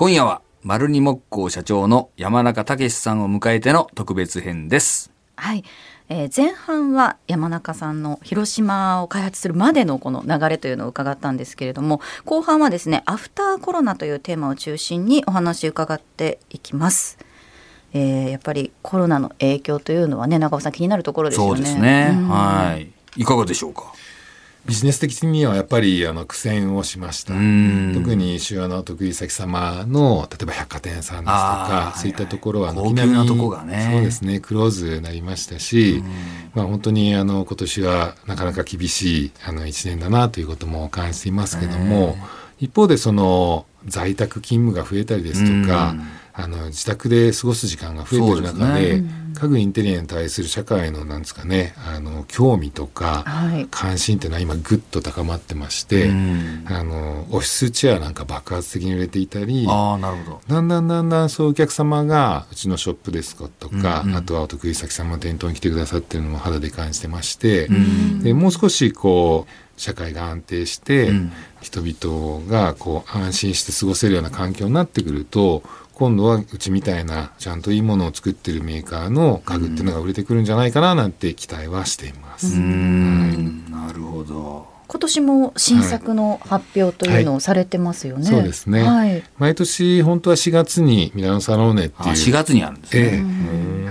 今夜は、丸二木工社長の山中武さんを迎えての特別編です。はい、えー前半は山中さんの広島を開発するまでのこの流れというのを伺ったんですけれども後半はですねアフターコロナというテーマを中心にお話を伺っていきます。えーやっぱりコロナの影響というのはね長尾さん気になるところですよそね。うですね。うんはい。いかがでしょうか？ビジネス的にはやっぱりあの苦戦をしました。ん。特に主要なお得意先様の例えば百貨店さんですとかそういったところははいはい。高級なとこがね。そうですねクローズになりましたし、まあ、本当にあの今年はなかなか厳しいあの1年だなということも感じていますけども一方でその在宅勤務が増えたりですとか、あの自宅で過ごす時間が増えてる中でです家具インテリアに対する社会のなんですかねあの興味とか、はい。関心っていうのは今ぐっと高まってまして、うん。あのオフィスチェアなんか爆発的に売れていたりああ、なるほど。だんだんだんだんそういうお客様がうちのショップですとか、うんうん。あとはお得意先様の店頭に来てくださってるのも肌で感じてまして、ん。でもう少しこう社会が安定して、うん。人々がこう安心して過ごせるような環境になってくると今度はうちみたいなちゃんといいものを作ってるメーカーの家具っていうのが売れてくるんじゃないかななんて期待はしています。うん。なるほど。今年も新作の発表というのをされてますよね。そうですねはい。毎年本当は4月にミラノサローネってあいう4月にあるんですえね。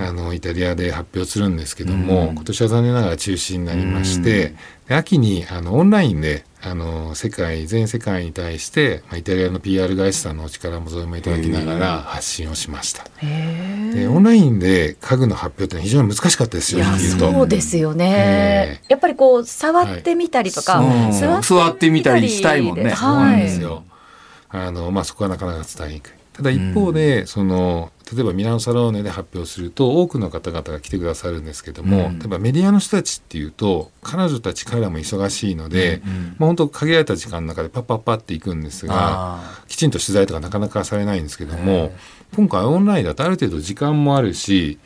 えあのイタリアで発表するんですけども、うん今年は残念ながら中止になりまして、で秋にあのオンラインであの世界全世界に対して、まあ、イタリアの PR 会社さんのお力も添えもいただきながら発信をしました。へでオンラインで家具の発表って非常に難しかったですよそうですよねえ。やっぱりこう触ってみたりとか、はい座ってみたりしたいもんねでそうなんはい。ですよ。あのまあそこはなかなか伝えにくい。ただ一方で、その例えばミラノサローネで発表すると多くの方々が来てくださるんですけども、うん。例えばメディアの人たちっていうと彼女たち彼らも忙しいので、うんまあ本当限られた時間の中でパッパッパっていくんですがあきちんと取材とかなかなかされないんですけども今回オンラインだとある程度時間もあるし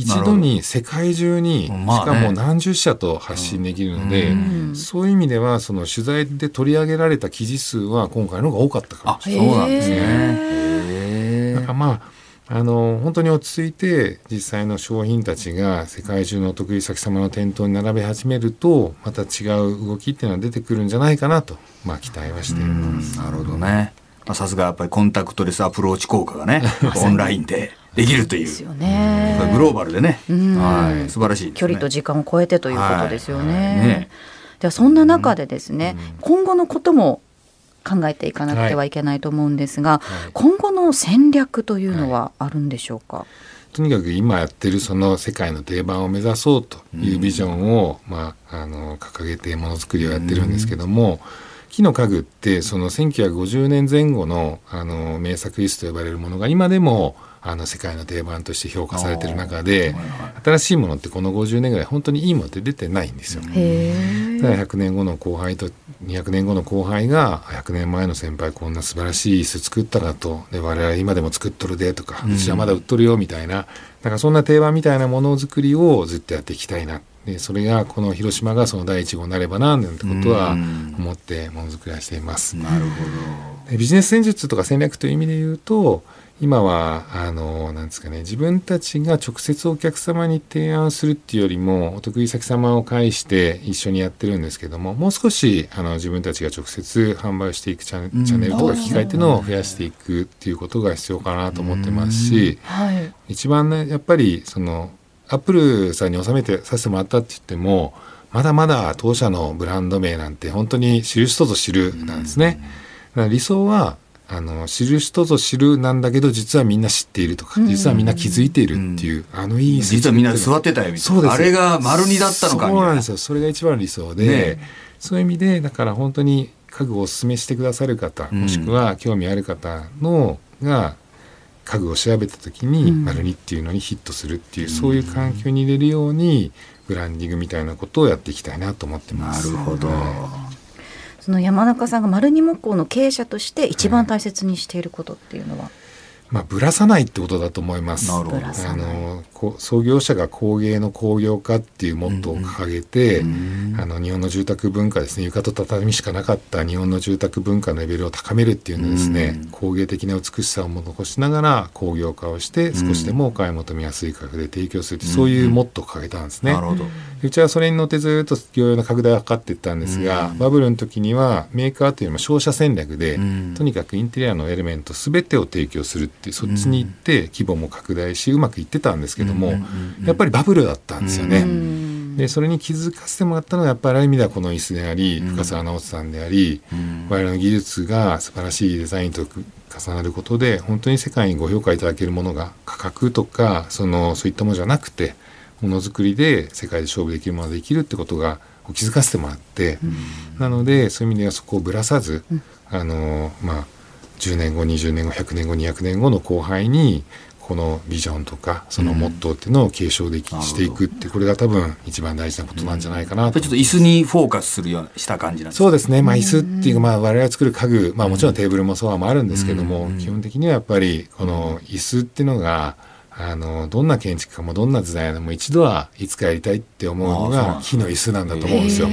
一度に世界中に、まあねしかも何十社と発信できるので、うんそういう意味ではその取材で取り上げられた記事数は今回の方が多かったかもあ、しれない。そうなんですね。だからまああの本当に落ち着いて実際の商品たちが世界中のお得意先様の店頭に並べ始めるとまた違う動きっていうのは出てくるんじゃないかなと、まあ、期待はしています。なるほどね。まあさすがやっぱりコンタクトレスアプローチ効果がね、オンラインでできるという。ですよね。グローバルでね、うんはい、素晴らしいね。距離と時間を超えてということですよね。はいはいねではそんな中でですね、今後のことも考えていかなくてはいけないと思うんですが、はい今後の戦略というのはあるんでしょうか？とにかく今やってるその世界の定番を目指そうというビジョンを、まあ、あの掲げてものづくりをやってるんですけども、木の家具ってその1950年前後のあの名作椅子と呼ばれるものが今でもあの世界の定番として評価されてる中で新しいものってこの50年ぐらい本当にいいものって出てないんですよ。へだからえ。100年後の後輩と200年後の後輩が100年前の先輩こんな素晴らしい椅子作ったなと。で我々今でも作っとるでとか、うちはまだ売っとるよみたいな。なんかそんな定番みたいなものづくりをずっとやっていきたいなでそれがこの広島がその第一号になればななんてことはうん思ってものづくりはしています。なるほでビジネス戦術とか戦略という意味で言うと今はあのなんですかね自分たちが直接お客様に提案するっていうよりもお得意先様を介して一緒にやってるんですけどももう少しあの自分たちが直接販売していくチャンチャンネルとか機会っていうのを増やしていくっていうことが必要かなと思ってますしはい。一番ねやっぱりそのアップルさんに収めてさせてもらったって言ってもまだまだ当社のブランド名なんて本当に知る人ぞ知るなんですね。理想はあの知る人ぞ知るなんだけど実はみんな知っているとか実はみんな気づいているっていう、あのいいど。実はみんな座ってたよみたいな。そうですあれが丸二だったのかそうなんです。よそれが一番理想で、ねそういう意味でだから本当に家具をお勧めしてくださる方、うんもしくは興味ある方のが家具を調べた時にうん丸二っていうのにヒットするっていう、そういう環境に入れるようにブランディングみたいなことをやっていきたいなと思ってまなす。るほど。その山中さんが丸二木工の経営者として一番大切にしていることっていうのは？まあ、ぶらさないってことだと思います。なるほどぶらさあのこ創業者が工芸の工業化っていうモットーを掲げて、あの日本の住宅文化ですね床と畳しかなかった日本の住宅文化のレベルを高めるっていうのをですね、工芸的な美しさを残しながら工業化をして少しでもお買い求めやすい価格で提供するって、そういうモットーを掲げたんですね。なるほど。でうちはそれに乗ってずっと業用の拡大を図っていったんですが、バブルの時にはメーカーというよりも商社戦略で、ん。とにかくインテリアのエレメント全てを提供するってそっちに行って規模も拡大しうまくいってたんですけども、やっぱりバブルだったんですよね。でそれに気づかせてもらったのがやっぱりある意味ではこの椅子であり、深澤直人さんであり、我々の技術が素晴らしいデザインと重なることで本当に世界にご評価いただけるものが価格とかそのそういったものじゃなくてものづくりで世界で勝負できるものができるってことが気づかせてもらって、なのでそういう意味ではそこをぶらさず、あのまあ10年後20年後100年後200年後の後輩にこのビジョンとかそのモットーっていうのを継承でき、していくってこれが多分一番大事なことなんじゃないかなと。やっぱりちょっと椅子にフォーカスするようなした感じなんですかそうですね、まあ、椅子っていうか、まあ、我々が作る家具、まあ、もちろんテーブルもソファもあるんですけども、基本的にはやっぱりこの椅子っていうのがあのどんな建築家もどんな時代でも一度はいつかやりたいって思うのが木の椅子なんだと思うんですよ。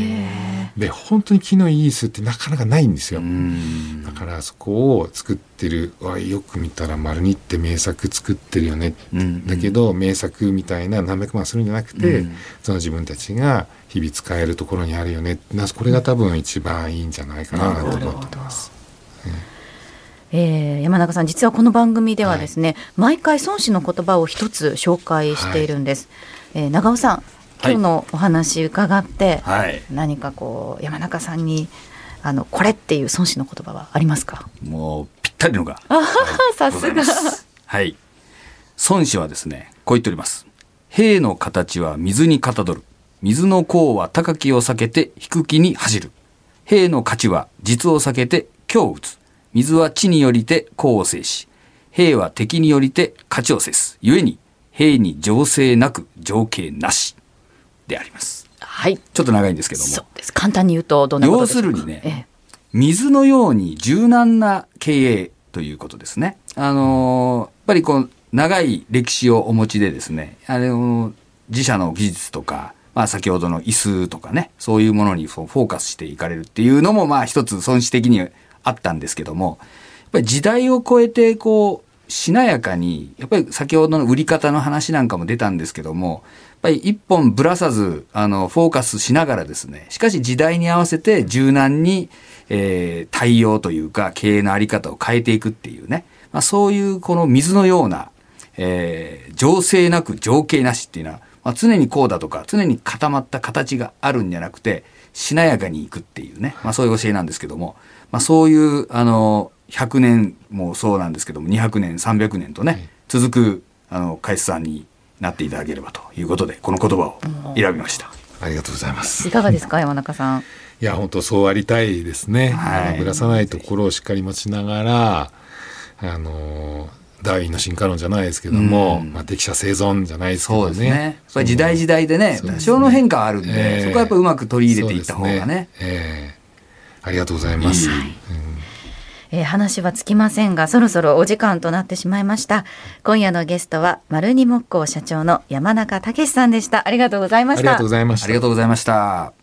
で本当に木のいい椅子ってなかなかないんですよ。うん。だからそこを作ってる。わよく見たら丸にって名作作ってるよね、うん。だけど名作みたいな何百万するんじゃなくて、うん。その自分たちが日々使えるところにあるよね。なこれが多分一番いいんじゃないかなと思ってます。えー山中さん実はこの番組ではですね、毎回孫子の言葉を一つ紹介しているんです、えー長尾さん今日のお話伺って、はい。何かこう山中さんにあのこれっていう孫子の言葉はありますか？もうぴったりのが。さすが。はい。孫子はですねこう言っております。兵の形は水にかたどる。水の甲は高きを避けて低きに走る。兵の勝ちは実を避けて強を打つ。水は地によりて甲を制し。兵は敵によりて勝ちを制す。故に兵に情勢なく情景なしであります。はい。ちょっと長いんですけども。そうです。簡単に言うとどんなことでしょうか？要するにねええ。水のように柔軟な経営ということですね。あのーやっぱりこう、長い歴史をお持ちでですね、あのー自社の技術とか、まあ先ほどの椅子とかね、そういうものにフォーカスしていかれるっていうのもまあ一つ損失的にあったんですけども、やっぱり時代を超えてこう、しなやかに、やっぱり先ほどの売り方の話なんかも出たんですけども、やっぱり一本ぶらさず、あの、フォーカスしながらですね、しかし時代に合わせて柔軟に、えー対応というか、経営のあり方を変えていくっていうね、まあそういうこの水のような、えー情勢なく情景なしっていうのは、まあ、常にこうだとか、常に固まった形があるんじゃなくて、しなやかにいくっていうね、まあそういう教えなんですけども、まあそういう、あの、100年もそうなんですけども、200年、300年とね、続く、あの、会社さんになっていただければということで、この言葉を選びました。ありがとうございます。いかがですか山中さんいや本当そうありたいですね。はいぶらさないところをしっかり持ちながら、あのダーウィンの進化論じゃないですけども、うんまあ適者生存じゃないですけどね。そうですね。やっぱり時代時代でね、多少の変化はあるんで、ええそこはやっぱうまく取り入れていった方がね。ええありがとうございます。いいえー話はつきませんがそろそろお時間となってしまいました今夜のゲストは丸二木工社長の山中武さんでしたありがとうございましたありがとうございましたありが。とうございました。